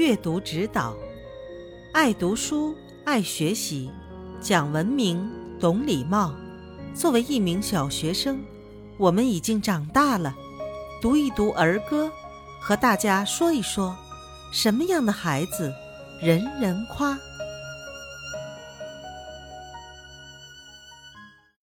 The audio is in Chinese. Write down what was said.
阅读指导爱读书爱学习讲文明懂礼貌。作为一名小学生我们已经长大了读一读儿歌和大家说一说什么样的孩子人人夸。